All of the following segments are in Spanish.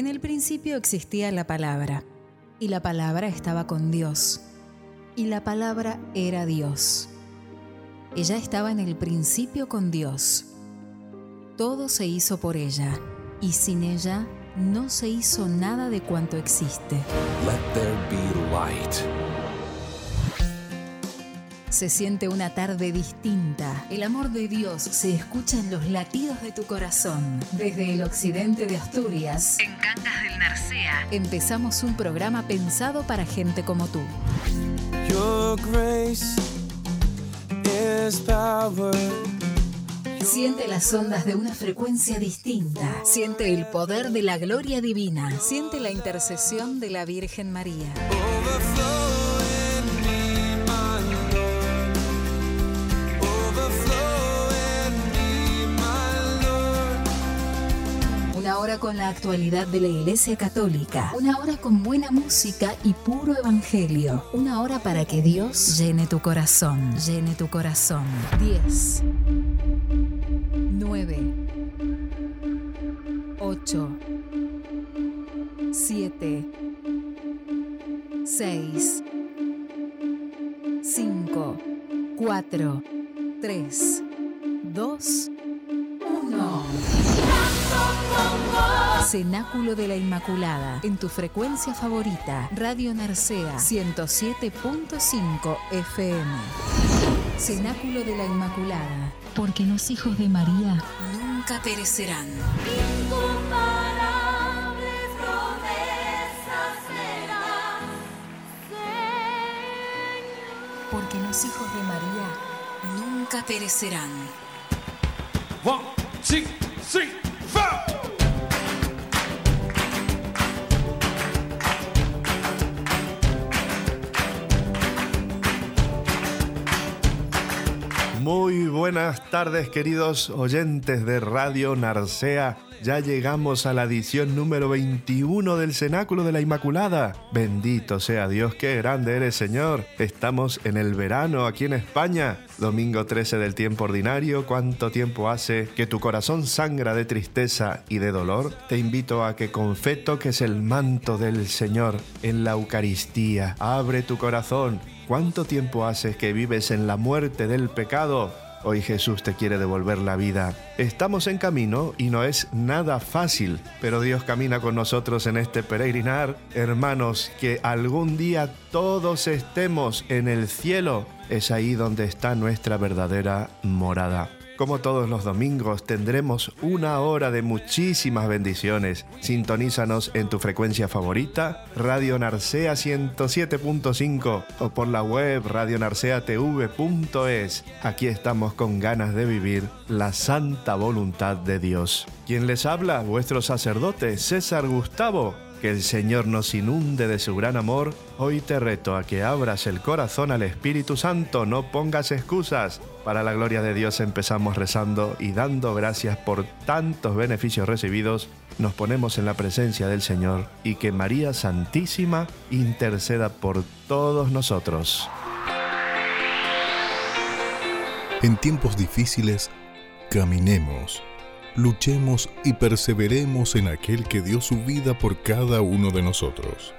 En el principio existía la palabra, y la palabra estaba con Dios, y la palabra era Dios. Ella estaba en el principio con Dios. Todo se hizo por ella, y sin ella no se hizo nada de cuanto existe. Se siente una tarde distinta. El amor de Dios se escucha en los latidos de tu corazón. Desde el occidente de Asturias, en Cangas del Narcea, empezamos un programa pensado para gente como tú. Your grace is power. Siente las ondas de una frecuencia distinta. Siente el poder de la gloria divina. Siente la intercesión de la Virgen María. Hora con la actualidad de la Iglesia Católica. Una hora con buena música y puro evangelio. Una hora para que Dios llene tu corazón. Llene tu corazón. 10. 9. 8. 7. 6. 5. 4. 3. 2. 1. Cenáculo de la Inmaculada, en tu frecuencia favorita, Radio Narcea 107.5 FM. Cenáculo de la Inmaculada, porque los hijos de María nunca perecerán. Porque los hijos de María nunca perecerán. One, two, three, Muy buenas tardes queridos oyentes de Radio Narcea. Ya llegamos a la edición número 21 del Cenáculo de la Inmaculada. Bendito sea Dios, qué grande eres Señor. Estamos en el verano aquí en España. Domingo 13 del tiempo ordinario. ¿Cuánto tiempo hace que tu corazón sangra de tristeza y de dolor? Te invito a que con fe toques el manto del Señor en la Eucaristía. Abre tu corazón ¿Cuánto tiempo hace que vives en la muerte del pecado? Hoy Jesús te quiere devolver la vida. Estamos en camino y no es nada fácil, pero Dios camina con nosotros en este peregrinar. Hermanos, que algún día todos estemos en el cielo, es ahí donde está nuestra verdadera morada. Como todos los domingos, tendremos una hora de muchísimas bendiciones. Sintonízanos en tu frecuencia favorita, Radio Narcea 107.5 o por la web radionarceatv.es. Aquí estamos con ganas de vivir la santa voluntad de Dios. Quien les habla, vuestro sacerdote César Gustavo. Que el Señor nos inunde de su gran amor. Hoy te reto a que abras el corazón al Espíritu Santo, no pongas excusas. Para la gloria de Dios empezamos rezando y dando gracias por tantos beneficios recibidos. Nos ponemos en la presencia del Señor y que María Santísima interceda por todos nosotros. En tiempos difíciles, caminemos, luchemos y perseveremos en aquel que dio su vida por cada uno de nosotros.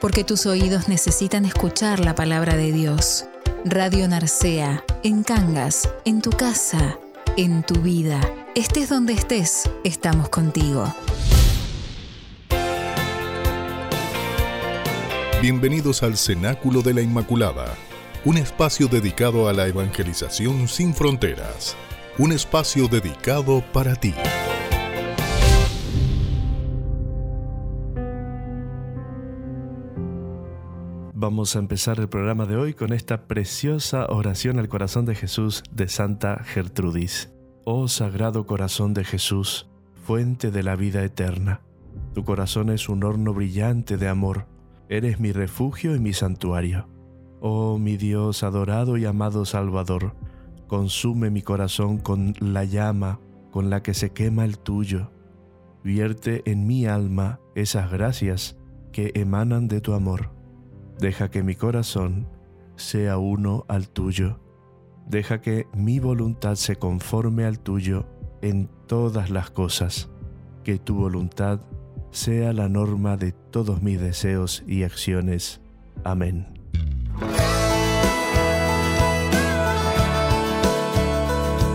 Porque tus oídos necesitan escuchar la palabra de Dios. Radio Narcea, en Cangas, en tu casa, en tu vida. Estés donde estés, estamos contigo. Bienvenidos al Cenáculo de la Inmaculada, un espacio dedicado a la evangelización sin fronteras, un espacio dedicado para ti. Vamos a empezar el programa de hoy con esta preciosa oración al corazón de Jesús de Santa Gertrudis. Oh Sagrado Corazón de Jesús, fuente de la vida eterna, tu corazón es un horno brillante de amor, eres mi refugio y mi santuario. Oh mi Dios adorado y amado Salvador, consume mi corazón con la llama con la que se quema el tuyo. Vierte en mi alma esas gracias que emanan de tu amor. Deja que mi corazón sea uno al tuyo. Deja que mi voluntad se conforme al tuyo en todas las cosas. Que tu voluntad sea la norma de todos mis deseos y acciones. Amén.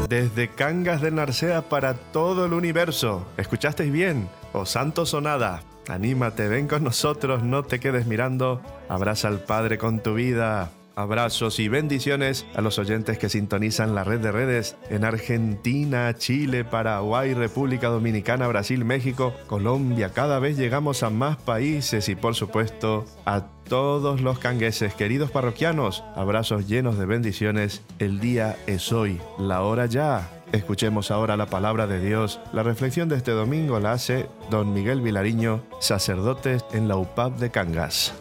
Desde Cangas de Narcea para todo el universo. ¿Escuchasteis bien? O santos o nada. Anímate, ven con nosotros, no te quedes mirando. Abraza al Padre con tu vida. Abrazos y bendiciones a los oyentes que sintonizan la red de redes en Argentina, Chile, Paraguay, República Dominicana, Brasil, México, Colombia. Cada vez llegamos a más países y por supuesto a todos los cangueses, queridos parroquianos. Abrazos llenos de bendiciones. El día es hoy, la hora ya. Escuchemos ahora la palabra de Dios. La reflexión de este domingo la hace don Miguel Vilariño, sacerdote en la UPAP de Cangas.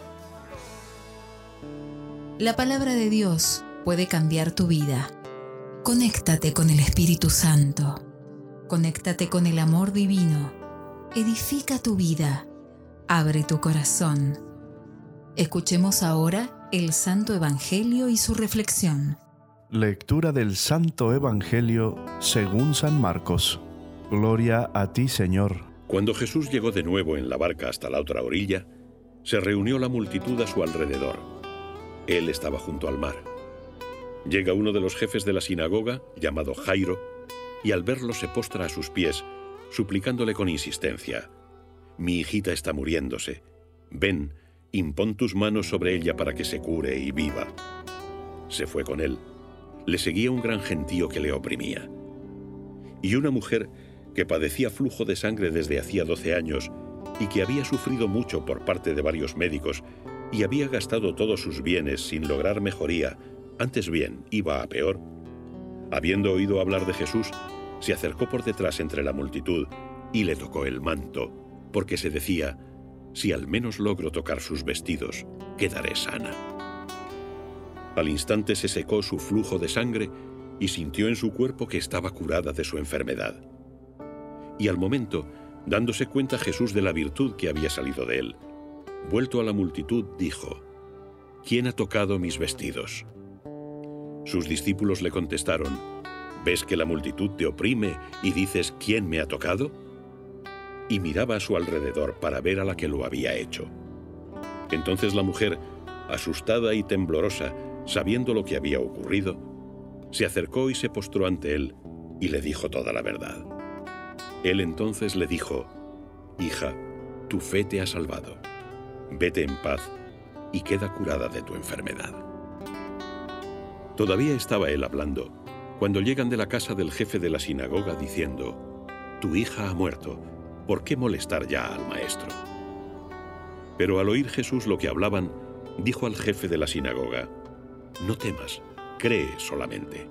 La palabra de Dios puede cambiar tu vida. Conéctate con el Espíritu Santo. Conéctate con el amor divino. Edifica tu vida. Abre tu corazón. Escuchemos ahora el Santo Evangelio y su reflexión. Lectura del Santo Evangelio según San Marcos. Gloria a ti, Señor. Cuando Jesús llegó de nuevo en la barca hasta la otra orilla, se reunió la multitud a su alrededor. Él estaba junto al mar. Llega uno de los jefes de la sinagoga, llamado Jairo, y al verlo se postra a sus pies, suplicándole con insistencia, Mi hijita está muriéndose. Ven, impón tus manos sobre ella para que se cure y viva. Se fue con él. Le seguía un gran gentío que le oprimía. Y una mujer que padecía flujo de sangre desde hacía 12 años y que había sufrido mucho por parte de varios médicos y había gastado todos sus bienes sin lograr mejoría, antes bien iba a peor. Habiendo oído hablar de Jesús, se acercó por detrás entre la multitud y le tocó el manto, porque se decía, si al menos logro tocar sus vestidos, quedaré sana. Al instante se secó su flujo de sangre y sintió en su cuerpo que estaba curada de su enfermedad. Y al momento, dándose cuenta Jesús de la virtud que había salido de él, Vuelto a la multitud, dijo, ¿Quién ha tocado mis vestidos? Sus discípulos le contestaron, ¿ves que la multitud te oprime y dices, ¿quién me ha tocado? Y miraba a su alrededor para ver a la que lo había hecho. Entonces la mujer, asustada y temblorosa, sabiendo lo que había ocurrido, se acercó y se postró ante él y le dijo toda la verdad. Él entonces le dijo, Hija, tu fe te ha salvado vete en paz y queda curada de tu enfermedad. Todavía estaba él hablando cuando llegan de la casa del jefe de la sinagoga diciendo, Tu hija ha muerto, ¿por qué molestar ya al maestro? Pero al oír Jesús lo que hablaban, dijo al jefe de la sinagoga, No temas, cree solamente.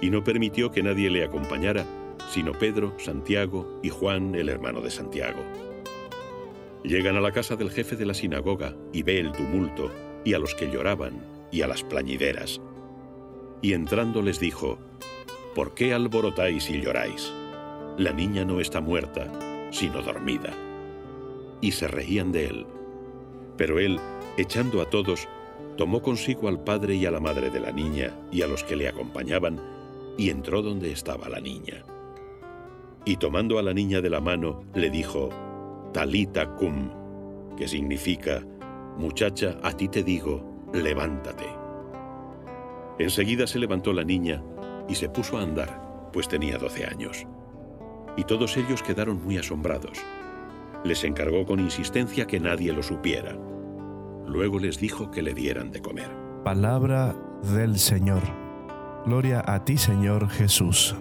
Y no permitió que nadie le acompañara, sino Pedro, Santiago y Juan, el hermano de Santiago. Llegan a la casa del jefe de la sinagoga y ve el tumulto y a los que lloraban y a las plañideras. Y entrando les dijo, ¿por qué alborotáis y lloráis? La niña no está muerta, sino dormida. Y se reían de él. Pero él, echando a todos, tomó consigo al padre y a la madre de la niña y a los que le acompañaban, y entró donde estaba la niña. Y tomando a la niña de la mano, le dijo, Talita cum, que significa, muchacha, a ti te digo, levántate. Enseguida se levantó la niña y se puso a andar, pues tenía doce años. Y todos ellos quedaron muy asombrados. Les encargó con insistencia que nadie lo supiera. Luego les dijo que le dieran de comer. Palabra del Señor. Gloria a ti, Señor Jesús.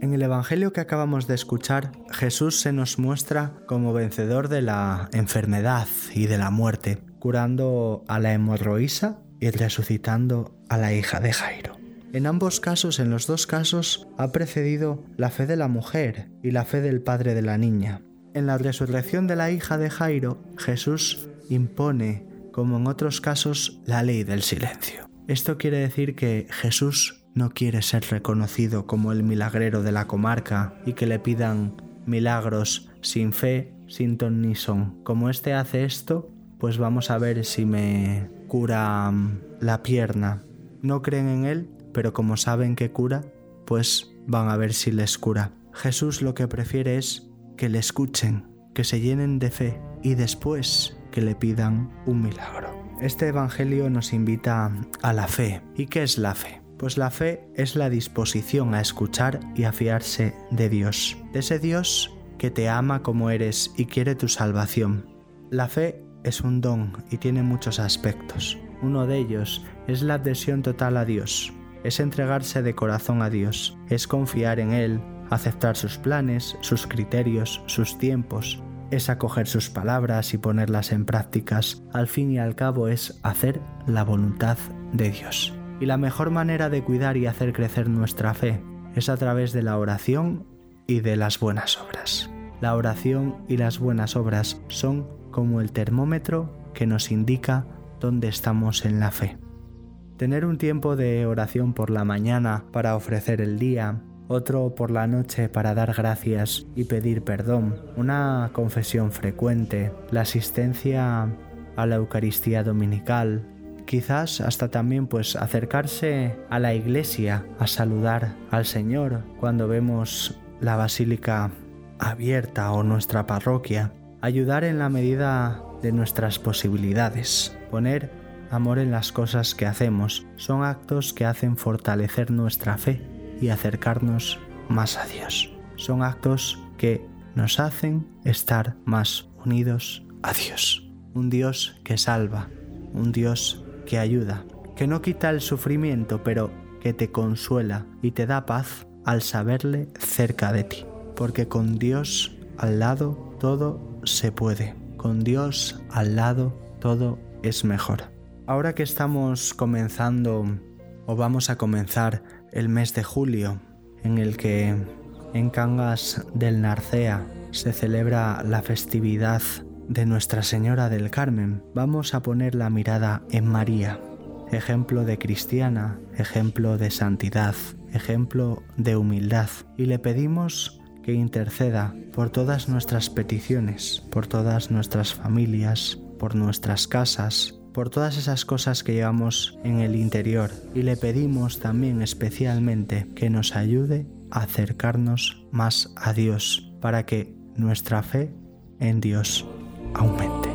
En el Evangelio que acabamos de escuchar, Jesús se nos muestra como vencedor de la enfermedad y de la muerte, curando a la hemorroísa y resucitando a la hija de Jairo. En ambos casos, en los dos casos, ha precedido la fe de la mujer y la fe del padre de la niña. En la resurrección de la hija de Jairo, Jesús impone, como en otros casos, la ley del silencio. Esto quiere decir que Jesús no quiere ser reconocido como el milagrero de la comarca y que le pidan milagros sin fe, sin ton ni son. Como este hace esto, pues vamos a ver si me cura mm, la pierna. No creen en Él, pero como saben que cura, pues van a ver si les cura. Jesús lo que prefiere es que le escuchen, que se llenen de fe y después que le pidan un milagro. Este Evangelio nos invita a la fe. ¿Y qué es la fe? Pues la fe es la disposición a escuchar y a fiarse de Dios, de ese Dios que te ama como eres y quiere tu salvación. La fe es un don y tiene muchos aspectos. Uno de ellos es la adhesión total a Dios, es entregarse de corazón a Dios, es confiar en Él, aceptar sus planes, sus criterios, sus tiempos, es acoger sus palabras y ponerlas en prácticas. Al fin y al cabo es hacer la voluntad de Dios. Y la mejor manera de cuidar y hacer crecer nuestra fe es a través de la oración y de las buenas obras. La oración y las buenas obras son como el termómetro que nos indica dónde estamos en la fe. Tener un tiempo de oración por la mañana para ofrecer el día, otro por la noche para dar gracias y pedir perdón, una confesión frecuente, la asistencia a la Eucaristía dominical, quizás hasta también pues acercarse a la iglesia a saludar al Señor cuando vemos la basílica abierta o nuestra parroquia, ayudar en la medida de nuestras posibilidades, poner amor en las cosas que hacemos, son actos que hacen fortalecer nuestra fe y acercarnos más a Dios. Son actos que nos hacen estar más unidos a Dios. Un Dios que salva, un Dios que ayuda, que no quita el sufrimiento, pero que te consuela y te da paz al saberle cerca de ti. Porque con Dios al lado todo se puede. Con Dios al lado todo es mejor. Ahora que estamos comenzando o vamos a comenzar el mes de julio, en el que en Cangas del Narcea se celebra la festividad de Nuestra Señora del Carmen, vamos a poner la mirada en María, ejemplo de cristiana, ejemplo de santidad, ejemplo de humildad, y le pedimos que interceda por todas nuestras peticiones, por todas nuestras familias, por nuestras casas, por todas esas cosas que llevamos en el interior. Y le pedimos también especialmente que nos ayude a acercarnos más a Dios para que nuestra fe en Dios aumente.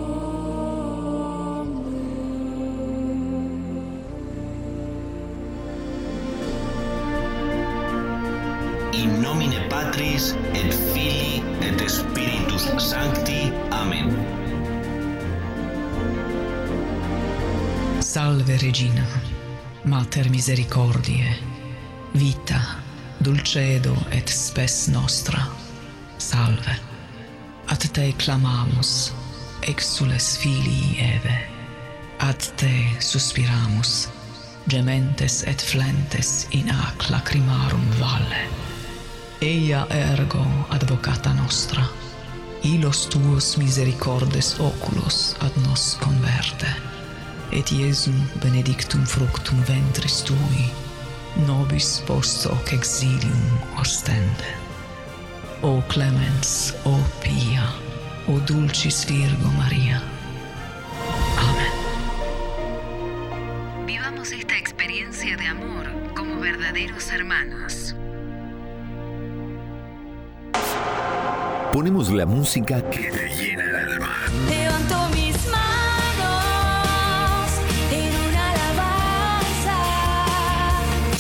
In nomine Patris et Filii et Spiritus Sancti. Amen. Salve Regina, Mater Misericordiae, vita, dulcedo et spes nostra. Salve. Ad te clamamus exules filii Eve, ad te suspiramus, gementes et flentes in ac lacrimarum valle. Eia ergo advocata nostra, ilos tuos misericordes oculos ad nos converte, et Iesum benedictum fructum ventris tui, nobis post hoc exilium ostende. O clemens, o pia, o dulcis Virgo Maria. Amén. Vivamos esta experiencia de amor como verdaderos hermanos. Ponemos la música que te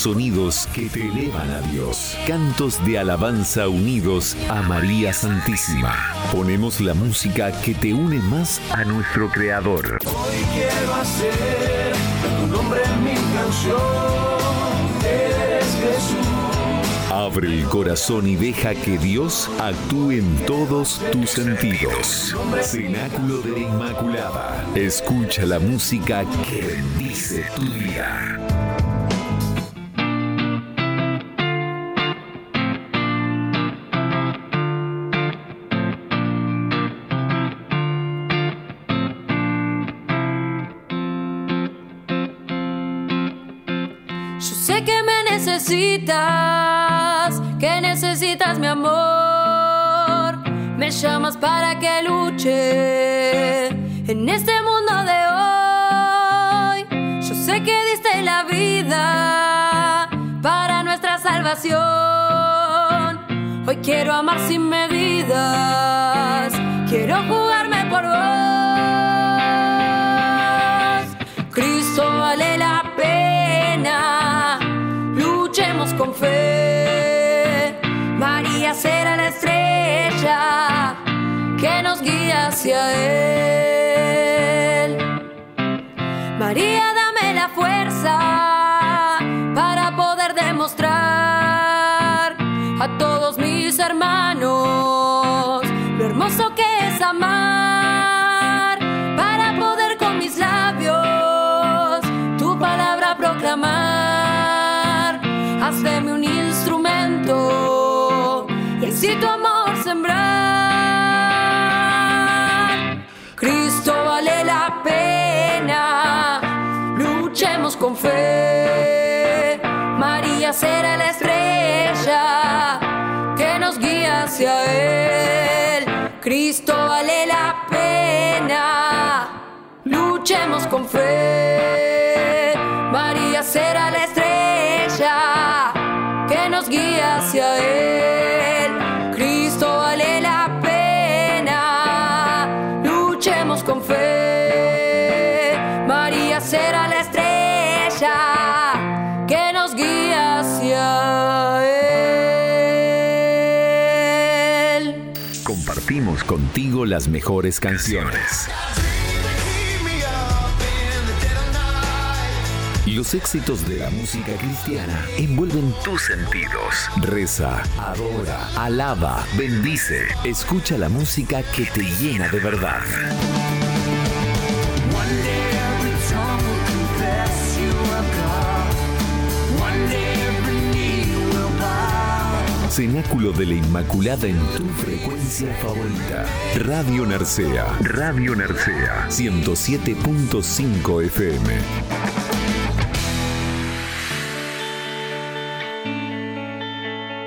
Sonidos que te elevan a Dios. Cantos de alabanza unidos a María Santísima. Ponemos la música que te une más a nuestro Creador. Hoy quiero hacer tu nombre en mi canción. Eres Jesús. Abre el corazón y deja que Dios actúe en todos tus sentidos. Cenáculo de la Inmaculada. Escucha la música que bendice tu día. Sé que me necesitas, que necesitas mi amor. Me llamas para que luche en este mundo de hoy. Yo sé que diste la vida para nuestra salvación. Hoy quiero amar sin medidas, quiero jugarme por vos. Cristo vale la con fe. María será la estrella que nos guía hacia Él. María, dame la fuerza para poder demostrar a todos mis hermanos lo hermoso que es amar, para poder con mis labios tu palabra proclamar. Hazme un instrumento y así tu amor sembrar. Cristo vale la pena, luchemos con fe. María será la estrella que nos guía hacia Él. Cristo vale la pena, luchemos con fe. María será la estrella nos guía hacia Él. Cristo vale la pena, luchemos con fe. María será la estrella que nos guía hacia Él. Compartimos contigo las mejores canciones. Los éxitos de la música cristiana envuelven tus sentidos. Reza, adora, alaba, bendice. Escucha la música que te llena de verdad. Cenáculo de la Inmaculada en tu frecuencia favorita. Radio Narcea. Radio Narcea. 107.5 FM.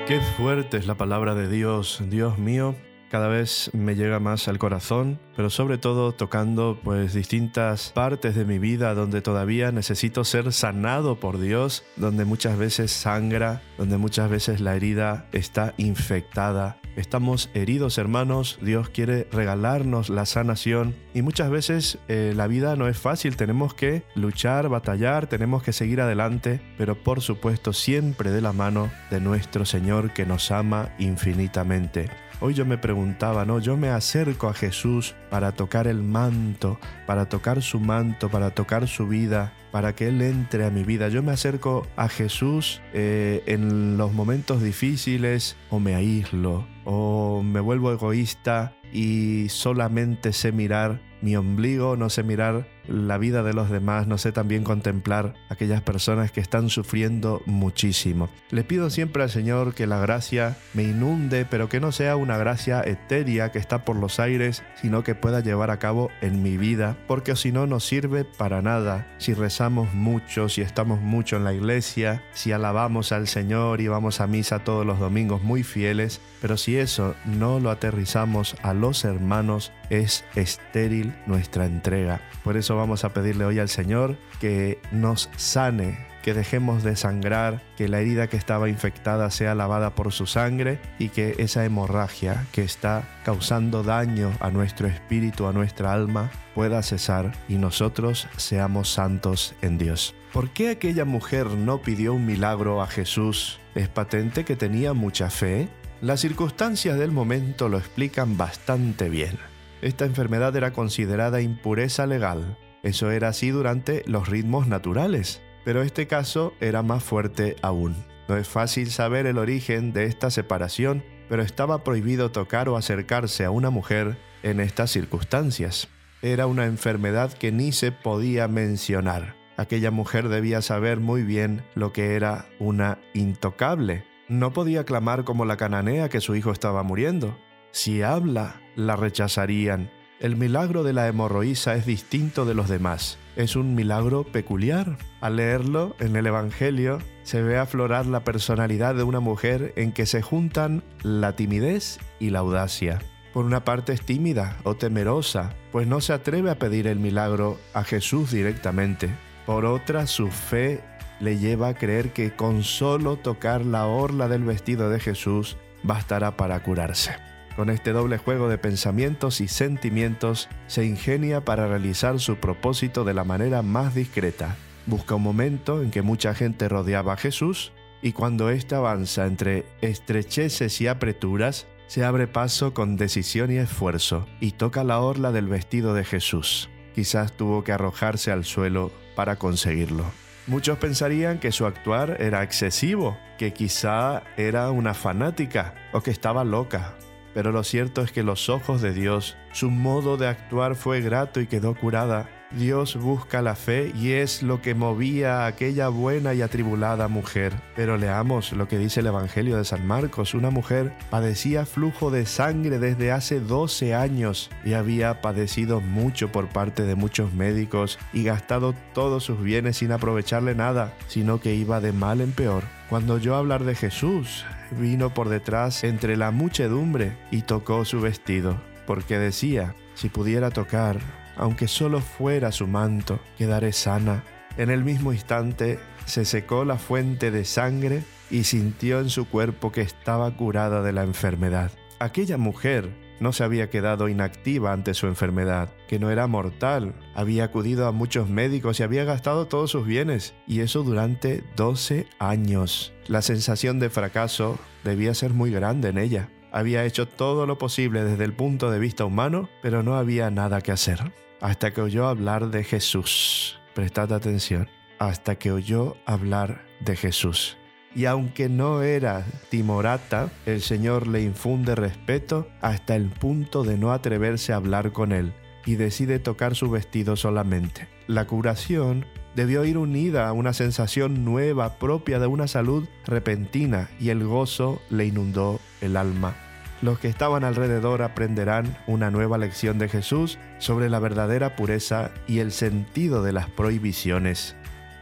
Qué fuerte es la palabra de Dios, Dios mío. Cada vez me llega más al corazón, pero sobre todo tocando pues distintas partes de mi vida donde todavía necesito ser sanado por Dios, donde muchas veces sangra, donde muchas veces la herida está infectada. Estamos heridos hermanos, Dios quiere regalarnos la sanación y muchas veces eh, la vida no es fácil, tenemos que luchar, batallar, tenemos que seguir adelante, pero por supuesto siempre de la mano de nuestro Señor que nos ama infinitamente. Hoy yo me preguntaba, ¿no? Yo me acerco a Jesús para tocar el manto, para tocar su manto, para tocar su vida, para que Él entre a mi vida. Yo me acerco a Jesús eh, en los momentos difíciles o me aíslo o me vuelvo egoísta y solamente sé mirar mi ombligo, no sé mirar la vida de los demás, no sé también contemplar aquellas personas que están sufriendo muchísimo. Le pido siempre al Señor que la gracia me inunde, pero que no sea una gracia etérea que está por los aires, sino que pueda llevar a cabo en mi vida, porque si no, no sirve para nada. Si rezamos mucho, si estamos mucho en la iglesia, si alabamos al Señor y vamos a misa todos los domingos muy fieles, pero si eso no lo aterrizamos a los hermanos, es estéril nuestra entrega. Por eso vamos a pedirle hoy al Señor que nos sane, que dejemos de sangrar, que la herida que estaba infectada sea lavada por su sangre y que esa hemorragia que está causando daño a nuestro espíritu, a nuestra alma, pueda cesar y nosotros seamos santos en Dios. ¿Por qué aquella mujer no pidió un milagro a Jesús? Es patente que tenía mucha fe. Las circunstancias del momento lo explican bastante bien. Esta enfermedad era considerada impureza legal. Eso era así durante los ritmos naturales, pero este caso era más fuerte aún. No es fácil saber el origen de esta separación, pero estaba prohibido tocar o acercarse a una mujer en estas circunstancias. Era una enfermedad que ni se podía mencionar. Aquella mujer debía saber muy bien lo que era una intocable. No podía clamar como la cananea que su hijo estaba muriendo. Si habla, la rechazarían. El milagro de la hemorroísa es distinto de los demás. Es un milagro peculiar. Al leerlo en el Evangelio se ve aflorar la personalidad de una mujer en que se juntan la timidez y la audacia. Por una parte es tímida o temerosa, pues no se atreve a pedir el milagro a Jesús directamente. Por otra, su fe le lleva a creer que con solo tocar la orla del vestido de Jesús bastará para curarse. Con este doble juego de pensamientos y sentimientos se ingenia para realizar su propósito de la manera más discreta. Busca un momento en que mucha gente rodeaba a Jesús y cuando éste avanza entre estrecheces y apreturas, se abre paso con decisión y esfuerzo y toca la orla del vestido de Jesús. Quizás tuvo que arrojarse al suelo para conseguirlo. Muchos pensarían que su actuar era excesivo, que quizá era una fanática o que estaba loca. Pero lo cierto es que los ojos de Dios, su modo de actuar fue grato y quedó curada Dios busca la fe y es lo que movía a aquella buena y atribulada mujer. Pero leamos lo que dice el Evangelio de San Marcos. Una mujer padecía flujo de sangre desde hace 12 años y había padecido mucho por parte de muchos médicos y gastado todos sus bienes sin aprovecharle nada, sino que iba de mal en peor. Cuando yo hablar de Jesús, vino por detrás entre la muchedumbre y tocó su vestido, porque decía, si pudiera tocar aunque solo fuera su manto, quedaré sana. En el mismo instante se secó la fuente de sangre y sintió en su cuerpo que estaba curada de la enfermedad. Aquella mujer no se había quedado inactiva ante su enfermedad, que no era mortal, había acudido a muchos médicos y había gastado todos sus bienes, y eso durante 12 años. La sensación de fracaso debía ser muy grande en ella. Había hecho todo lo posible desde el punto de vista humano, pero no había nada que hacer hasta que oyó hablar de Jesús. Prestad atención, hasta que oyó hablar de Jesús. Y aunque no era timorata, el Señor le infunde respeto hasta el punto de no atreverse a hablar con él y decide tocar su vestido solamente. La curación debió ir unida a una sensación nueva propia de una salud repentina y el gozo le inundó el alma los que estaban alrededor aprenderán una nueva lección de Jesús sobre la verdadera pureza y el sentido de las prohibiciones.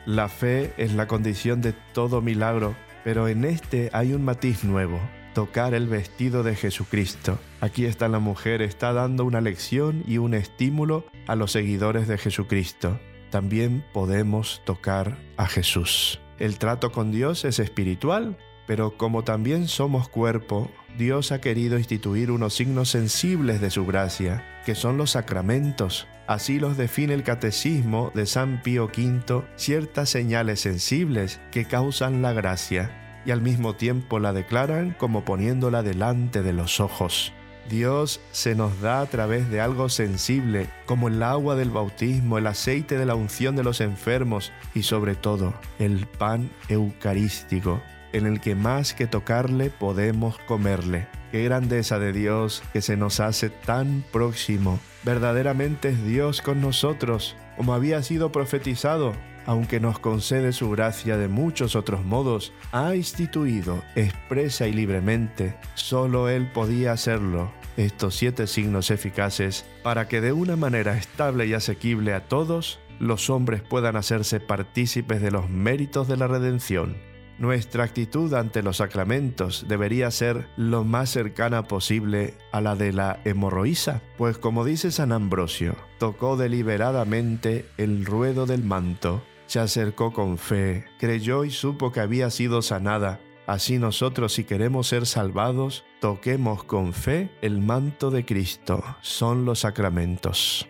La fe es la condición de todo milagro, pero en este hay un matiz nuevo, tocar el vestido de Jesucristo. Aquí está la mujer, está dando una lección y un estímulo a los seguidores de Jesucristo. También podemos tocar a Jesús. El trato con Dios es espiritual, pero como también somos cuerpo, Dios ha querido instituir unos signos sensibles de su gracia, que son los sacramentos. Así los define el Catecismo de San Pío V, ciertas señales sensibles que causan la gracia y al mismo tiempo la declaran como poniéndola delante de los ojos. Dios se nos da a través de algo sensible, como el agua del bautismo, el aceite de la unción de los enfermos y sobre todo el pan eucarístico, en el que más que tocarle podemos comerle. Qué grandeza de Dios que se nos hace tan próximo. Verdaderamente es Dios con nosotros, como había sido profetizado, aunque nos concede su gracia de muchos otros modos, ha instituido expresa y libremente, solo Él podía hacerlo, estos siete signos eficaces para que de una manera estable y asequible a todos, los hombres puedan hacerse partícipes de los méritos de la redención nuestra actitud ante los sacramentos debería ser lo más cercana posible a la de la hemorroísa, pues como dice San Ambrosio, tocó deliberadamente el ruedo del manto, se acercó con fe, creyó y supo que había sido sanada. Así nosotros si queremos ser salvados, toquemos con fe el manto de Cristo, son los sacramentos.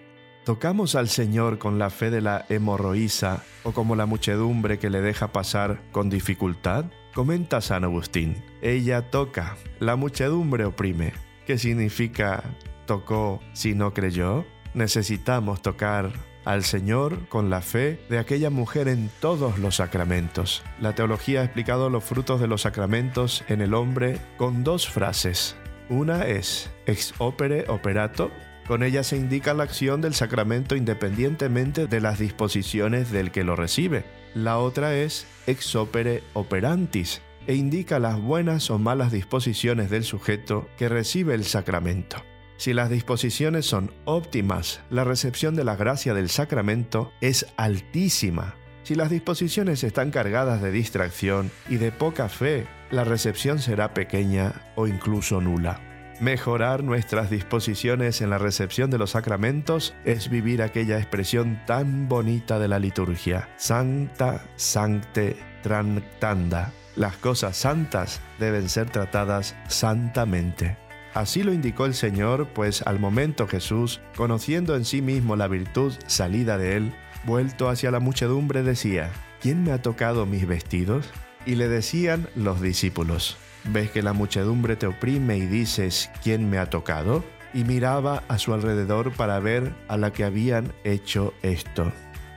¿Tocamos al Señor con la fe de la hemorroísa o como la muchedumbre que le deja pasar con dificultad? Comenta San Agustín. Ella toca, la muchedumbre oprime. ¿Qué significa tocó si no creyó? Necesitamos tocar al Señor con la fe de aquella mujer en todos los sacramentos. La teología ha explicado los frutos de los sacramentos en el hombre con dos frases. Una es ex opere operato, con ella se indica la acción del sacramento independientemente de las disposiciones del que lo recibe. La otra es ex opere operantis e indica las buenas o malas disposiciones del sujeto que recibe el sacramento. Si las disposiciones son óptimas, la recepción de la gracia del sacramento es altísima. Si las disposiciones están cargadas de distracción y de poca fe, la recepción será pequeña o incluso nula. Mejorar nuestras disposiciones en la recepción de los sacramentos es vivir aquella expresión tan bonita de la liturgia, Sancta, Sancte, Tractanda. Las cosas santas deben ser tratadas santamente. Así lo indicó el Señor, pues al momento Jesús, conociendo en sí mismo la virtud salida de él, vuelto hacia la muchedumbre decía, ¿quién me ha tocado mis vestidos? Y le decían los discípulos, ¿ves que la muchedumbre te oprime y dices, ¿quién me ha tocado? Y miraba a su alrededor para ver a la que habían hecho esto.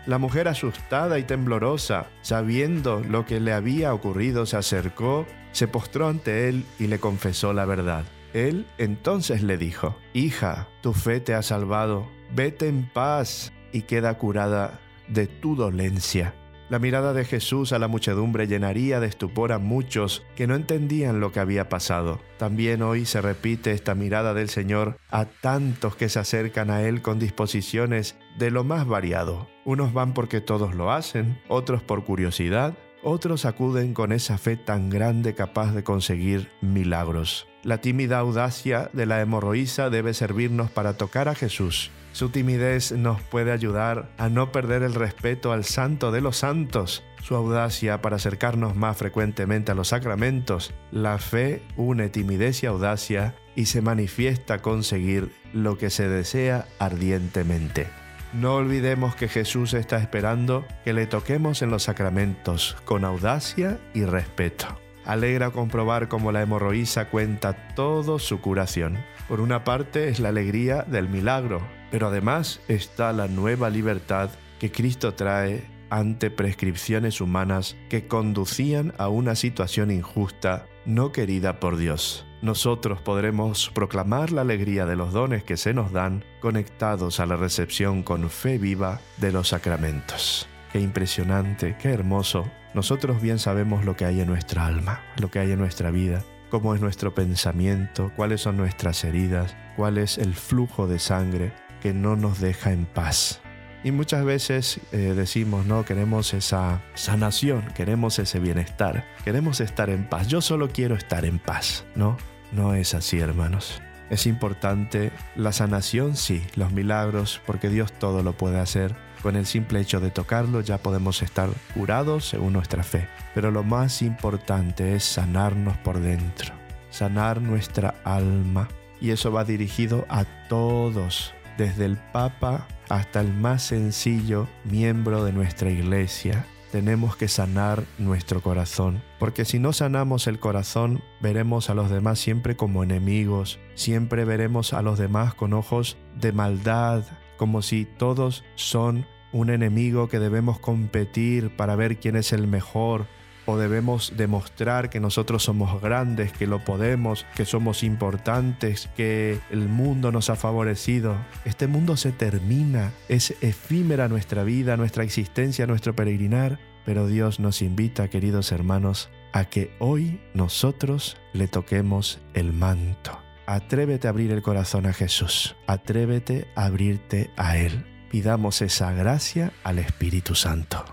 La mujer asustada y temblorosa, sabiendo lo que le había ocurrido, se acercó, se postró ante él y le confesó la verdad. Él entonces le dijo, Hija, tu fe te ha salvado, vete en paz y queda curada de tu dolencia. La mirada de Jesús a la muchedumbre llenaría de estupor a muchos que no entendían lo que había pasado. También hoy se repite esta mirada del Señor a tantos que se acercan a Él con disposiciones de lo más variado. Unos van porque todos lo hacen, otros por curiosidad, otros acuden con esa fe tan grande capaz de conseguir milagros. La tímida audacia de la hemorroísa debe servirnos para tocar a Jesús su timidez nos puede ayudar a no perder el respeto al santo de los santos, su audacia para acercarnos más frecuentemente a los sacramentos. La fe une timidez y audacia y se manifiesta conseguir lo que se desea ardientemente. No olvidemos que Jesús está esperando que le toquemos en los sacramentos con audacia y respeto. Alegra comprobar cómo la hemorroísa cuenta todo su curación. Por una parte es la alegría del milagro, pero además está la nueva libertad que Cristo trae ante prescripciones humanas que conducían a una situación injusta no querida por Dios. Nosotros podremos proclamar la alegría de los dones que se nos dan conectados a la recepción con fe viva de los sacramentos. Qué impresionante, qué hermoso. Nosotros bien sabemos lo que hay en nuestra alma, lo que hay en nuestra vida, cómo es nuestro pensamiento, cuáles son nuestras heridas, cuál es el flujo de sangre que no nos deja en paz. Y muchas veces eh, decimos, no, queremos esa sanación, queremos ese bienestar, queremos estar en paz. Yo solo quiero estar en paz, ¿no? No es así, hermanos. Es importante la sanación, sí, los milagros, porque Dios todo lo puede hacer. Con el simple hecho de tocarlo ya podemos estar curados según nuestra fe. Pero lo más importante es sanarnos por dentro, sanar nuestra alma. Y eso va dirigido a todos, desde el Papa hasta el más sencillo miembro de nuestra iglesia, tenemos que sanar nuestro corazón, porque si no sanamos el corazón, veremos a los demás siempre como enemigos, siempre veremos a los demás con ojos de maldad, como si todos son un enemigo que debemos competir para ver quién es el mejor, o debemos demostrar que nosotros somos grandes, que lo podemos, que somos importantes, que el mundo nos ha favorecido. Este mundo se termina, es efímera nuestra vida, nuestra existencia, nuestro peregrinar, pero Dios nos invita, queridos hermanos, a que hoy nosotros le toquemos el manto. Atrévete a abrir el corazón a Jesús, atrévete a abrirte a Él. Pidamos esa gracia al Espíritu Santo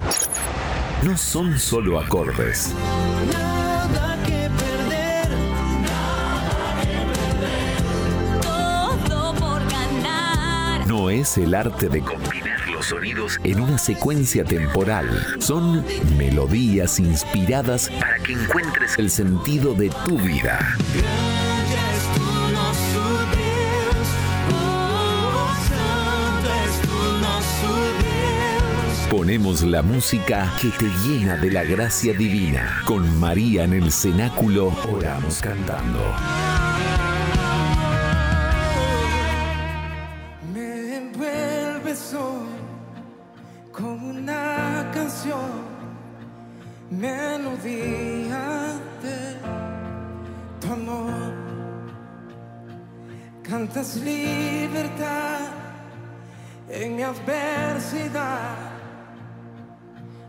no son solo acordes. Nada que perder, nada que perder. Todo por ganar. No es el arte de combinar los sonidos en una secuencia temporal. Son melodías inspiradas para que encuentres el sentido de tu vida. Ponemos la música que te llena de la gracia divina. Con María en el cenáculo oramos cantando. Me envuelves hoy como una canción, melodía de tu amor. Cantas libertad en mi adversidad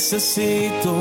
necesito.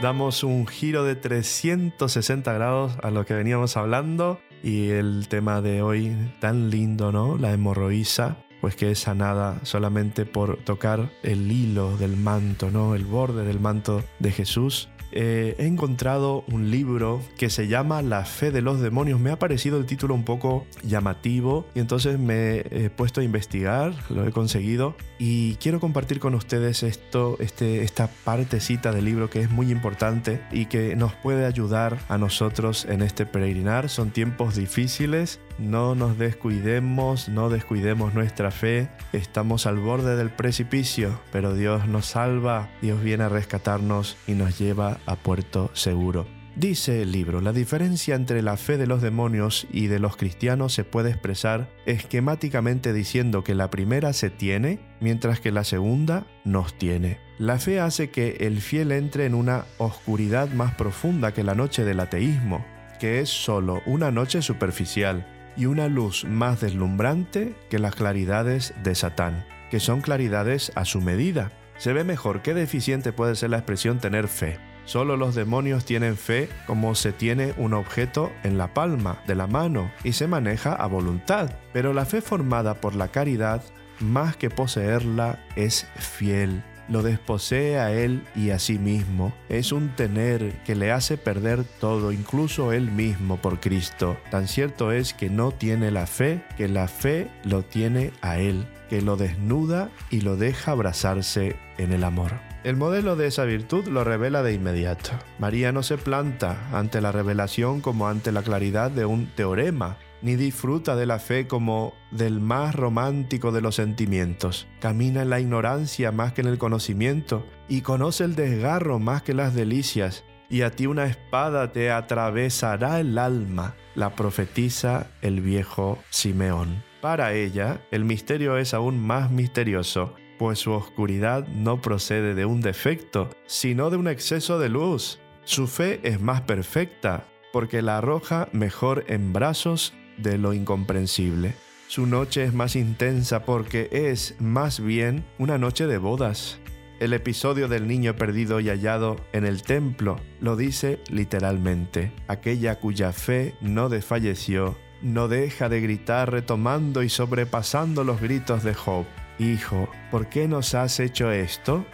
Damos un giro de 360 grados a lo que veníamos hablando y el tema de hoy tan lindo, ¿no? La hemorroísa, pues que es sanada solamente por tocar el hilo del manto, ¿no? El borde del manto de Jesús eh, he encontrado un libro que se llama La fe de los demonios. Me ha parecido el título un poco llamativo y entonces me he puesto a investigar, lo he conseguido y quiero compartir con ustedes esto, este, esta partecita del libro que es muy importante y que nos puede ayudar a nosotros en este peregrinar. Son tiempos difíciles, no nos descuidemos, no descuidemos nuestra fe. Estamos al borde del precipicio, pero Dios nos salva, Dios viene a rescatarnos y nos lleva a puerto seguro. Dice el libro, la diferencia entre la fe de los demonios y de los cristianos se puede expresar esquemáticamente diciendo que la primera se tiene, mientras que la segunda nos tiene. La fe hace que el fiel entre en una oscuridad más profunda que la noche del ateísmo, que es solo una noche superficial, y una luz más deslumbrante que las claridades de Satán, que son claridades a su medida. Se ve mejor qué deficiente puede ser la expresión tener fe. Solo los demonios tienen fe como se tiene un objeto en la palma de la mano y se maneja a voluntad. Pero la fe formada por la caridad, más que poseerla, es fiel lo desposee a él y a sí mismo. Es un tener que le hace perder todo, incluso él mismo, por Cristo. Tan cierto es que no tiene la fe, que la fe lo tiene a él, que lo desnuda y lo deja abrazarse en el amor. El modelo de esa virtud lo revela de inmediato. María no se planta ante la revelación como ante la claridad de un teorema, ni disfruta de la fe como del más romántico de los sentimientos. Camina en la ignorancia más que en el conocimiento y conoce el desgarro más que las delicias. Y a ti una espada te atravesará el alma, la profetiza el viejo Simeón. Para ella, el misterio es aún más misterioso, pues su oscuridad no procede de un defecto, sino de un exceso de luz. Su fe es más perfecta, porque la arroja mejor en brazos de lo incomprensible. Su noche es más intensa porque es más bien una noche de bodas. El episodio del niño perdido y hallado en el templo lo dice literalmente. Aquella cuya fe no desfalleció, no deja de gritar retomando y sobrepasando los gritos de Job. Hijo, ¿por qué nos has hecho esto?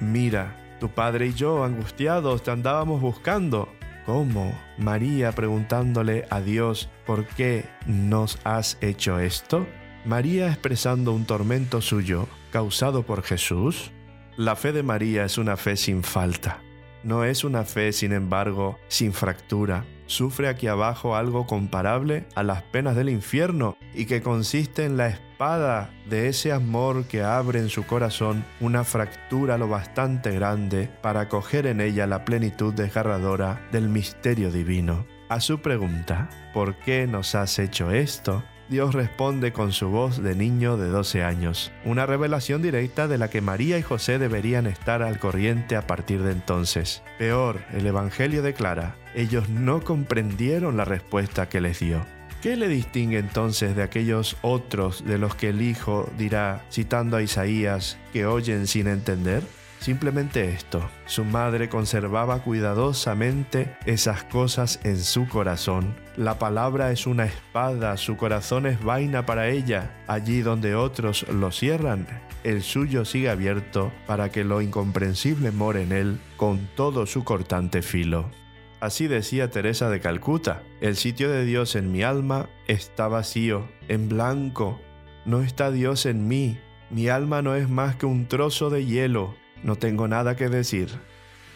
Mira, tu padre y yo, angustiados, te andábamos buscando. ¿Cómo? María preguntándole a Dios, ¿por qué nos has hecho esto? María expresando un tormento suyo causado por Jesús. La fe de María es una fe sin falta. No es una fe, sin embargo, sin fractura. Sufre aquí abajo algo comparable a las penas del infierno y que consiste en la de ese amor que abre en su corazón una fractura lo bastante grande para acoger en ella la plenitud desgarradora del misterio divino. A su pregunta, ¿por qué nos has hecho esto? Dios responde con su voz de niño de 12 años, una revelación directa de la que María y José deberían estar al corriente a partir de entonces. Peor, el Evangelio declara, ellos no comprendieron la respuesta que les dio. ¿Qué le distingue entonces de aquellos otros de los que el Hijo dirá, citando a Isaías, que oyen sin entender? Simplemente esto, su madre conservaba cuidadosamente esas cosas en su corazón. La palabra es una espada, su corazón es vaina para ella. Allí donde otros lo cierran, el suyo sigue abierto para que lo incomprensible more en él con todo su cortante filo. Así decía Teresa de Calcuta, el sitio de Dios en mi alma está vacío, en blanco. No está Dios en mí, mi alma no es más que un trozo de hielo, no tengo nada que decir.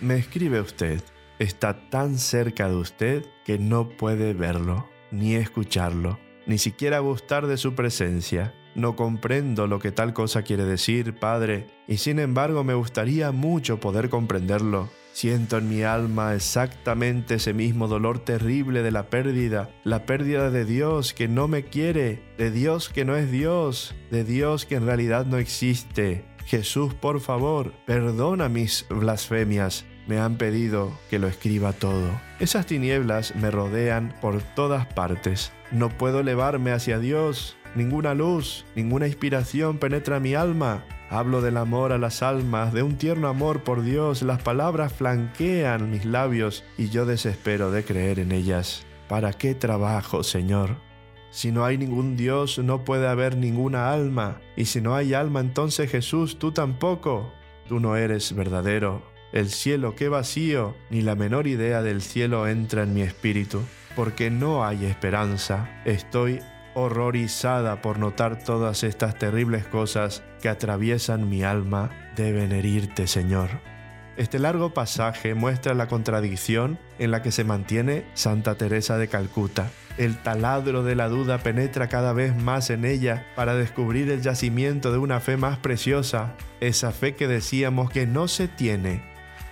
Me escribe usted, está tan cerca de usted que no puede verlo, ni escucharlo, ni siquiera gustar de su presencia. No comprendo lo que tal cosa quiere decir, Padre, y sin embargo me gustaría mucho poder comprenderlo. Siento en mi alma exactamente ese mismo dolor terrible de la pérdida, la pérdida de Dios que no me quiere, de Dios que no es Dios, de Dios que en realidad no existe. Jesús, por favor, perdona mis blasfemias. Me han pedido que lo escriba todo. Esas tinieblas me rodean por todas partes. No puedo elevarme hacia Dios. Ninguna luz, ninguna inspiración penetra mi alma. Hablo del amor a las almas, de un tierno amor por Dios. Las palabras flanquean mis labios y yo desespero de creer en ellas. ¿Para qué trabajo, Señor? Si no hay ningún Dios, no puede haber ninguna alma. Y si no hay alma, entonces Jesús, tú tampoco. Tú no eres verdadero. El cielo, qué vacío. Ni la menor idea del cielo entra en mi espíritu. Porque no hay esperanza. Estoy horrorizada por notar todas estas terribles cosas que atraviesan mi alma, deben herirte, Señor. Este largo pasaje muestra la contradicción en la que se mantiene Santa Teresa de Calcuta. El taladro de la duda penetra cada vez más en ella para descubrir el yacimiento de una fe más preciosa, esa fe que decíamos que no se tiene,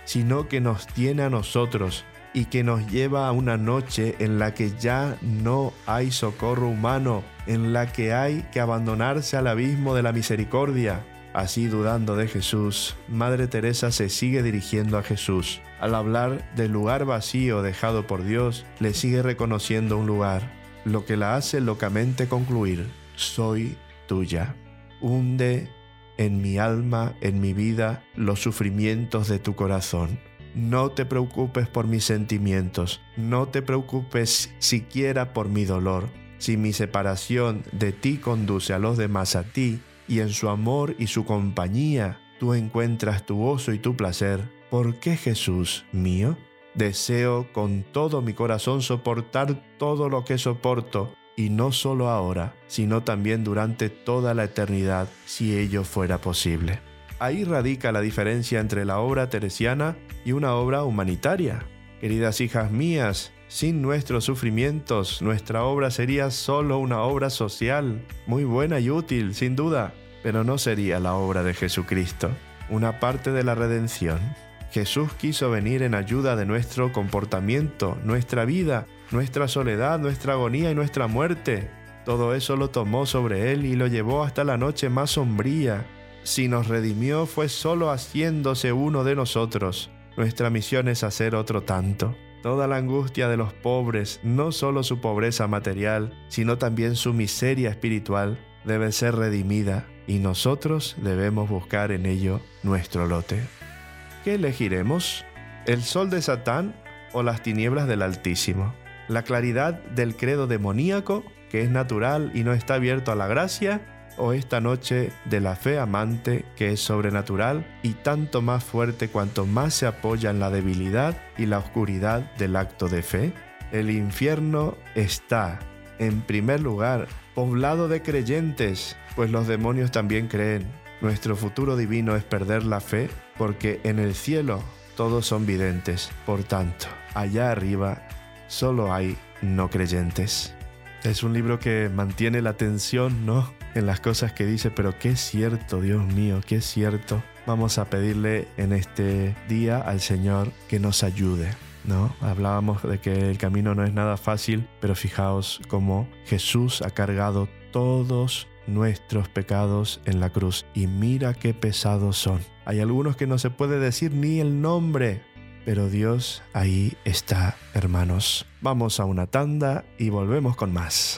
sino que nos tiene a nosotros y que nos lleva a una noche en la que ya no hay socorro humano, en la que hay que abandonarse al abismo de la misericordia. Así dudando de Jesús, Madre Teresa se sigue dirigiendo a Jesús. Al hablar del lugar vacío dejado por Dios, le sigue reconociendo un lugar, lo que la hace locamente concluir, soy tuya. Hunde en mi alma, en mi vida, los sufrimientos de tu corazón no te preocupes por mis sentimientos, no te preocupes siquiera por mi dolor. Si mi separación de ti conduce a los demás a ti, y en su amor y su compañía tú encuentras tu gozo y tu placer, ¿por qué Jesús mío? Deseo con todo mi corazón soportar todo lo que soporto, y no solo ahora, sino también durante toda la eternidad, si ello fuera posible. Ahí radica la diferencia entre la obra teresiana y una obra humanitaria. Queridas hijas mías, sin nuestros sufrimientos, nuestra obra sería solo una obra social, muy buena y útil, sin duda, pero no sería la obra de Jesucristo, una parte de la redención. Jesús quiso venir en ayuda de nuestro comportamiento, nuestra vida, nuestra soledad, nuestra agonía y nuestra muerte. Todo eso lo tomó sobre él y lo llevó hasta la noche más sombría, si nos redimió fue solo haciéndose uno de nosotros. Nuestra misión es hacer otro tanto. Toda la angustia de los pobres, no solo su pobreza material, sino también su miseria espiritual, debe ser redimida y nosotros debemos buscar en ello nuestro lote. ¿Qué elegiremos? ¿El sol de Satán o las tinieblas del Altísimo? ¿La claridad del credo demoníaco, que es natural y no está abierto a la gracia? O esta noche de la fe amante que es sobrenatural y tanto más fuerte cuanto más se apoya en la debilidad y la oscuridad del acto de fe? El infierno está, en primer lugar, poblado de creyentes, pues los demonios también creen. Nuestro futuro divino es perder la fe porque en el cielo todos son videntes. Por tanto, allá arriba solo hay no creyentes. Es un libro que mantiene la atención, ¿no? En las cosas que dice, pero qué cierto, Dios mío, qué cierto. Vamos a pedirle en este día al Señor que nos ayude. ¿No? Hablábamos de que el camino no es nada fácil, pero fijaos cómo Jesús ha cargado todos nuestros pecados en la cruz y mira qué pesados son. Hay algunos que no se puede decir ni el nombre, pero Dios ahí está, hermanos. Vamos a una tanda y volvemos con más.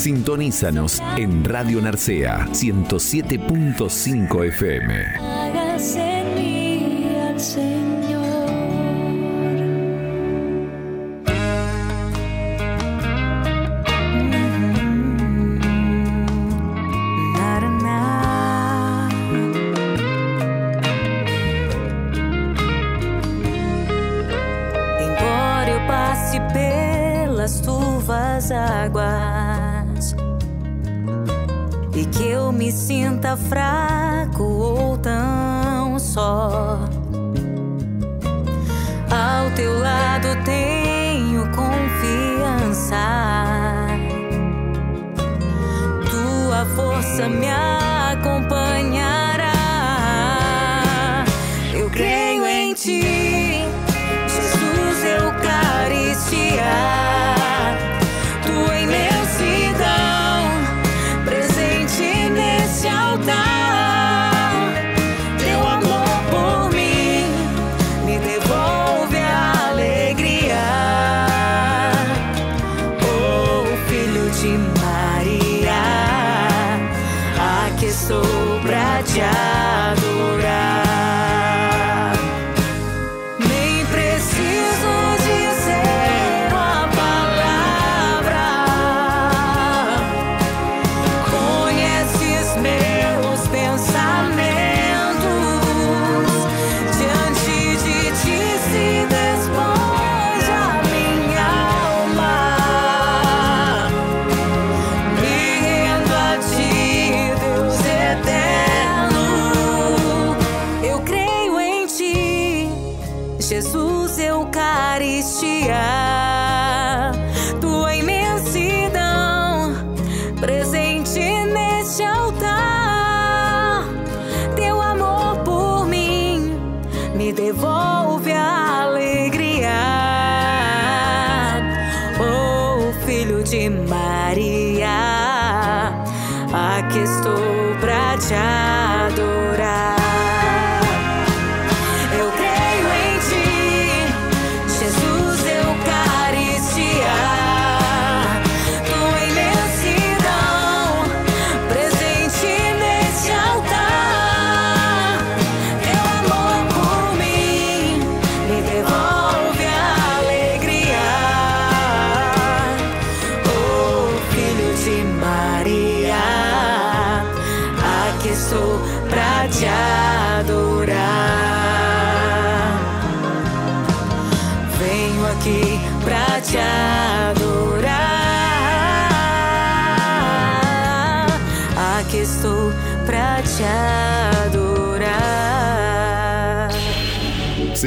Sintonízanos en Radio Narcea 107.5 FM. Hágase. essa frase.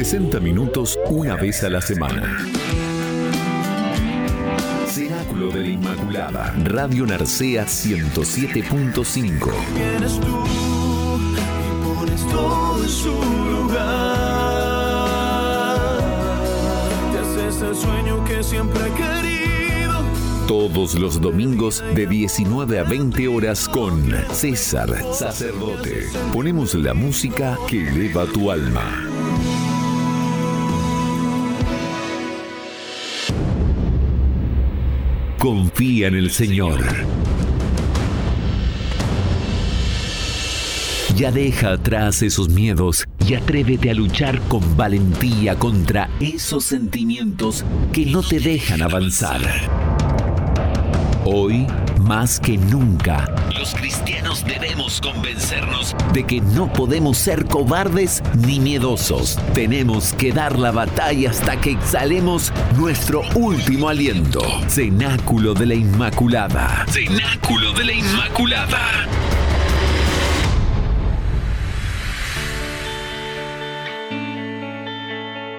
60 minutos una vez a la semana. Cenáculo de la Inmaculada. Radio Narcea 107.5. Vienes tú y pones todo en su lugar. Te haces el sueño que siempre he querido. Todos los domingos de 19 a 20 horas con César Sacerdote. Ponemos la música que eleva tu alma. Confía en el Señor. Ya deja atrás esos miedos y atrévete a luchar con valentía contra esos sentimientos que no te dejan avanzar. Hoy, más que nunca, los cristianos debemos convencernos de que no podemos ser cobardes ni miedosos. Tenemos que dar la batalla hasta que exhalemos nuestro último aliento. Cenáculo de la Inmaculada. Cenáculo de la Inmaculada.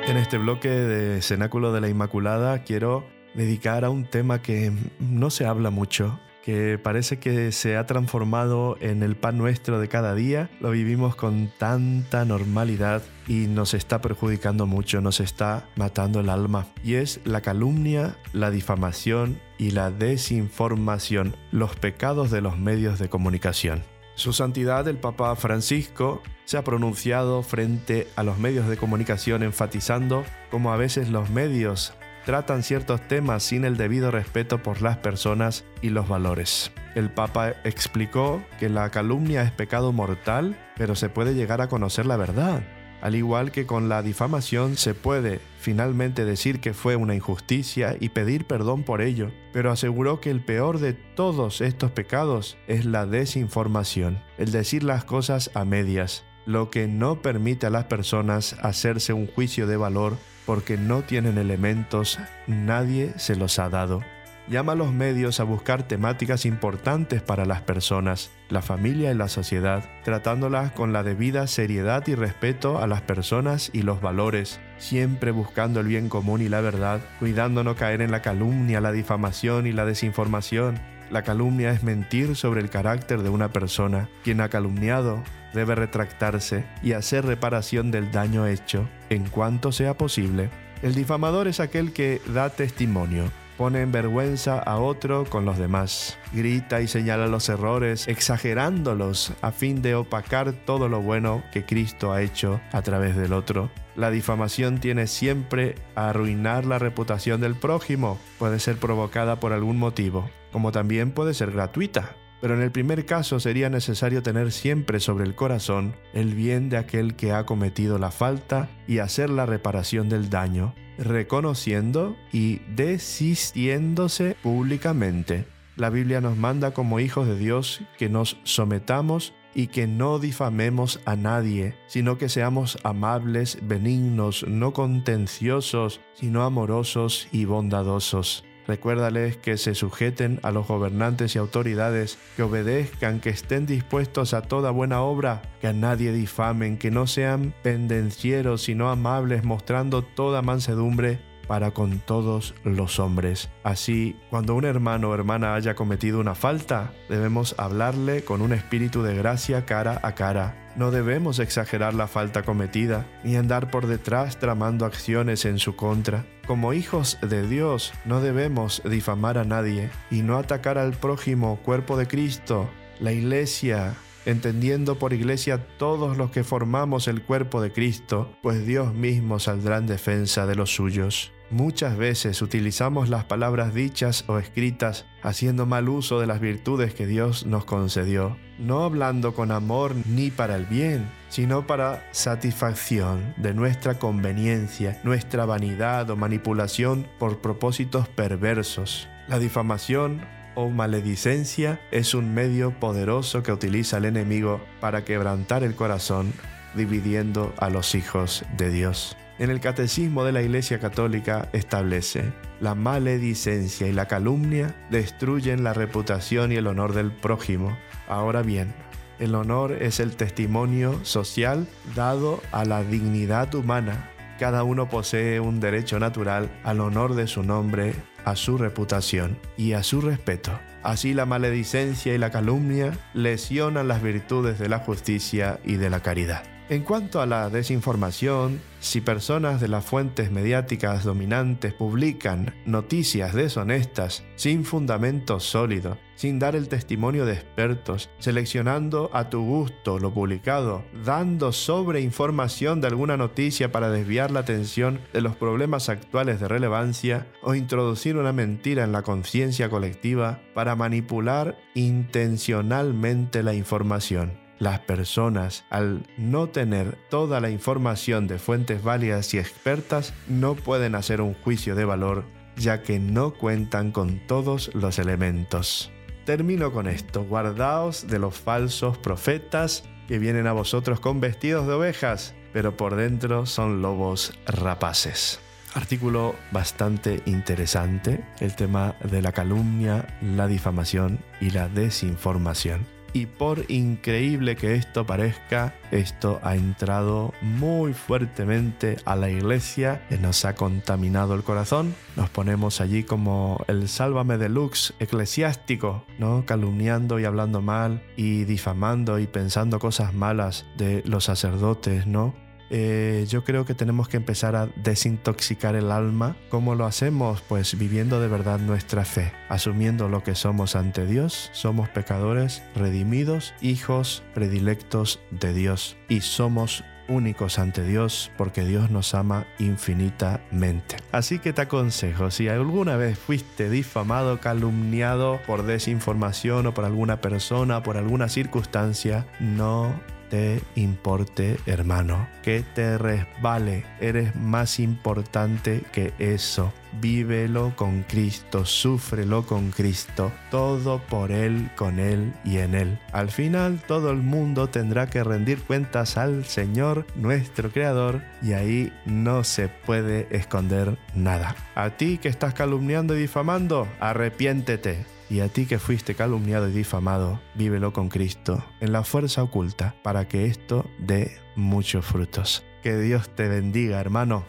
En este bloque de Cenáculo de la Inmaculada quiero dedicar a un tema que no se habla mucho, que parece que se ha transformado en el pan nuestro de cada día. Lo vivimos con tanta normalidad y nos está perjudicando mucho, nos está matando el alma. Y es la calumnia, la difamación y la desinformación, los pecados de los medios de comunicación. Su Santidad el Papa Francisco se ha pronunciado frente a los medios de comunicación enfatizando cómo a veces los medios tratan ciertos temas sin el debido respeto por las personas y los valores. El Papa explicó que la calumnia es pecado mortal, pero se puede llegar a conocer la verdad. Al igual que con la difamación se puede finalmente decir que fue una injusticia y pedir perdón por ello, pero aseguró que el peor de todos estos pecados es la desinformación, el decir las cosas a medias, lo que no permite a las personas hacerse un juicio de valor porque no tienen elementos, nadie se los ha dado. Llama a los medios a buscar temáticas importantes para las personas, la familia y la sociedad, tratándolas con la debida seriedad y respeto a las personas y los valores, siempre buscando el bien común y la verdad, cuidando no caer en la calumnia, la difamación y la desinformación. La calumnia es mentir sobre el carácter de una persona. Quien ha calumniado debe retractarse y hacer reparación del daño hecho en cuanto sea posible. El difamador es aquel que da testimonio, pone en vergüenza a otro con los demás, grita y señala los errores, exagerándolos a fin de opacar todo lo bueno que Cristo ha hecho a través del otro. La difamación tiene siempre a arruinar la reputación del prójimo, puede ser provocada por algún motivo, como también puede ser gratuita. Pero en el primer caso sería necesario tener siempre sobre el corazón el bien de aquel que ha cometido la falta y hacer la reparación del daño, reconociendo y desistiéndose públicamente. La Biblia nos manda como hijos de Dios que nos sometamos y que no difamemos a nadie, sino que seamos amables, benignos, no contenciosos, sino amorosos y bondadosos. Recuérdales que se sujeten a los gobernantes y autoridades, que obedezcan, que estén dispuestos a toda buena obra, que a nadie difamen, que no sean pendencieros, sino amables, mostrando toda mansedumbre para con todos los hombres. Así, cuando un hermano o hermana haya cometido una falta, debemos hablarle con un espíritu de gracia cara a cara no debemos exagerar la falta cometida, ni andar por detrás tramando acciones en su contra. Como hijos de Dios no debemos difamar a nadie y no atacar al prójimo, cuerpo de Cristo, la iglesia, entendiendo por iglesia todos los que formamos el cuerpo de Cristo, pues Dios mismo saldrá en defensa de los suyos. Muchas veces utilizamos las palabras dichas o escritas haciendo mal uso de las virtudes que Dios nos concedió, no hablando con amor ni para el bien, sino para satisfacción de nuestra conveniencia, nuestra vanidad o manipulación por propósitos perversos. La difamación o maledicencia es un medio poderoso que utiliza el enemigo para quebrantar el corazón, dividiendo a los hijos de Dios en el Catecismo de la Iglesia Católica establece, la maledicencia y la calumnia destruyen la reputación y el honor del prójimo. Ahora bien, el honor es el testimonio social dado a la dignidad humana. Cada uno posee un derecho natural al honor de su nombre, a su reputación y a su respeto. Así la maledicencia y la calumnia lesionan las virtudes de la justicia y de la caridad. En cuanto a la desinformación, si personas de las fuentes mediáticas dominantes publican noticias deshonestas, sin fundamento sólido, sin dar el testimonio de expertos, seleccionando a tu gusto lo publicado, dando sobreinformación de alguna noticia para desviar la atención de los problemas actuales de relevancia o introducir una mentira en la conciencia colectiva para manipular intencionalmente la información. Las personas, al no tener toda la información de fuentes válidas y expertas, no pueden hacer un juicio de valor, ya que no cuentan con todos los elementos. Termino con esto, guardaos de los falsos profetas que vienen a vosotros con vestidos de ovejas, pero por dentro son lobos rapaces. Artículo bastante interesante, el tema de la calumnia, la difamación y la desinformación. Y por increíble que esto parezca, esto ha entrado muy fuertemente a la iglesia, y nos ha contaminado el corazón. Nos ponemos allí como el sálvame deluxe eclesiástico, ¿no? Calumniando y hablando mal y difamando y pensando cosas malas de los sacerdotes, ¿no? Eh, yo creo que tenemos que empezar a desintoxicar el alma. ¿Cómo lo hacemos? Pues viviendo de verdad nuestra fe, asumiendo lo que somos ante Dios. Somos pecadores, redimidos, hijos predilectos de Dios y somos únicos ante Dios porque Dios nos ama infinitamente. Así que te aconsejo, si alguna vez fuiste difamado, calumniado por desinformación o por alguna persona, por alguna circunstancia, no te importe, hermano, que te resbale. Eres más importante que eso. Vívelo con Cristo, súfrelo con Cristo, todo por Él, con Él y en Él. Al final todo el mundo tendrá que rendir cuentas al Señor, nuestro Creador, y ahí no se puede esconder nada. A ti que estás calumniando y difamando, arrepiéntete y a ti que fuiste calumniado y difamado, vívelo con Cristo en la fuerza oculta para que esto dé muchos frutos. Que Dios te bendiga, hermano.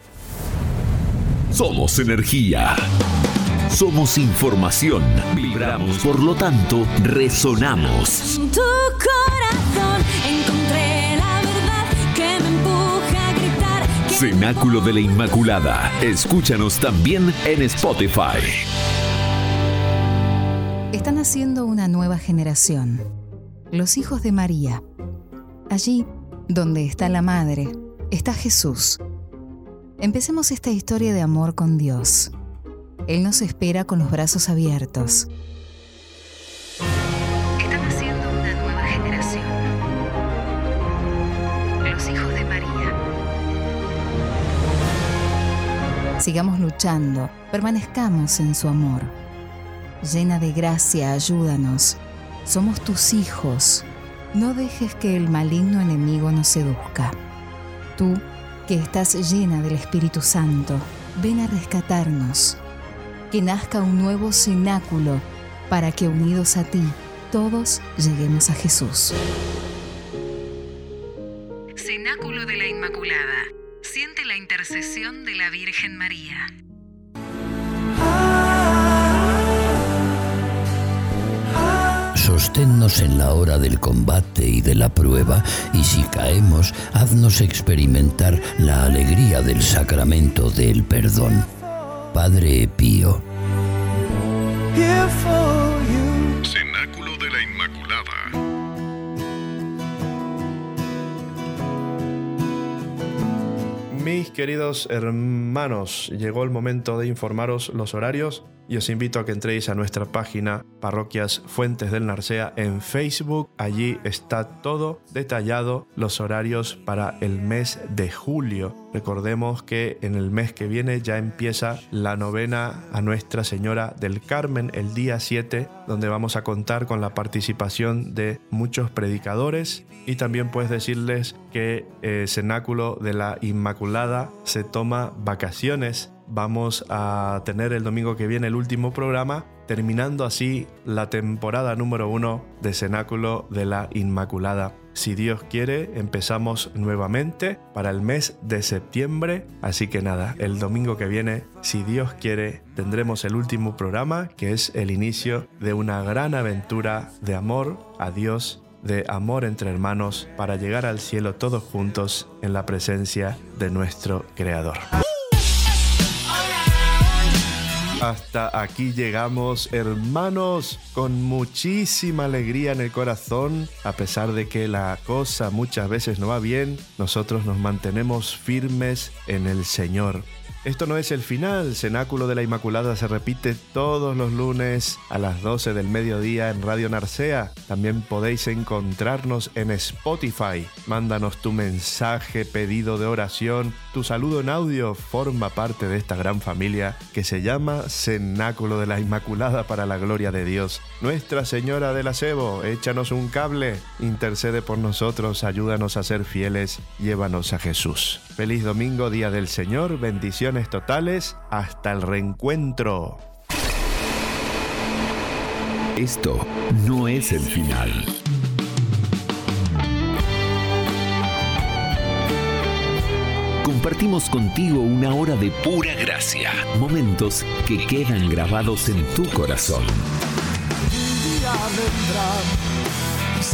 Somos energía. Somos información. Vibramos, por lo tanto, resonamos. tu corazón encontré la verdad que me empuja a gritar. Cenáculo de la Inmaculada. Escúchanos también en Spotify. Están haciendo una nueva generación, los hijos de María. Allí, donde está la Madre, está Jesús. Empecemos esta historia de amor con Dios. Él nos espera con los brazos abiertos. Están haciendo una nueva generación, los hijos de María. Sigamos luchando, permanezcamos en su amor llena de gracia, ayúdanos. Somos tus hijos. No dejes que el maligno enemigo nos seduzca. Tú, que estás llena del Espíritu Santo, ven a rescatarnos. que nazca un nuevo cenáculo para que unidos a ti todos lleguemos a Jesús. Cenáculo de la Inmaculada. Siente la intercesión de la Virgen María. Sosténnos en la hora del combate y de la prueba, y si caemos, haznos experimentar la alegría del sacramento del perdón. Padre Pío. Cenáculo de la Inmaculada. Mis queridos hermanos, llegó el momento de informaros los horarios y os invito a que entréis a nuestra página Parroquias Fuentes del Narcea en Facebook. Allí está todo detallado, los horarios para el mes de julio. Recordemos que en el mes que viene ya empieza la novena a Nuestra Señora del Carmen el día 7, donde vamos a contar con la participación de muchos predicadores y también puedes decirles que el eh, Cenáculo de la Inmaculada se toma vacaciones vamos a tener el domingo que viene el último programa, terminando así la temporada número uno de Cenáculo de la Inmaculada. Si Dios quiere, empezamos nuevamente para el mes de septiembre. Así que nada, el domingo que viene, si Dios quiere, tendremos el último programa, que es el inicio de una gran aventura de amor a Dios de amor entre hermanos para llegar al cielo todos juntos en la presencia de nuestro Creador. Hasta aquí llegamos, hermanos, con muchísima alegría en el corazón. A pesar de que la cosa muchas veces no va bien, nosotros nos mantenemos firmes en el Señor. Esto no es el final, Cenáculo de la Inmaculada se repite todos los lunes a las 12 del mediodía en Radio Narcea. También podéis encontrarnos en Spotify. Mándanos tu mensaje, pedido de oración, tu saludo en audio, forma parte de esta gran familia que se llama Cenáculo de la Inmaculada para la gloria de Dios. Nuestra Señora del Acebo, échanos un cable, intercede por nosotros, ayúdanos a ser fieles, llévanos a Jesús. Feliz domingo, Día del Señor, bendiciones totales, hasta el reencuentro. Esto no es el final. Compartimos contigo una hora de pura gracia, momentos que quedan grabados en tu corazón.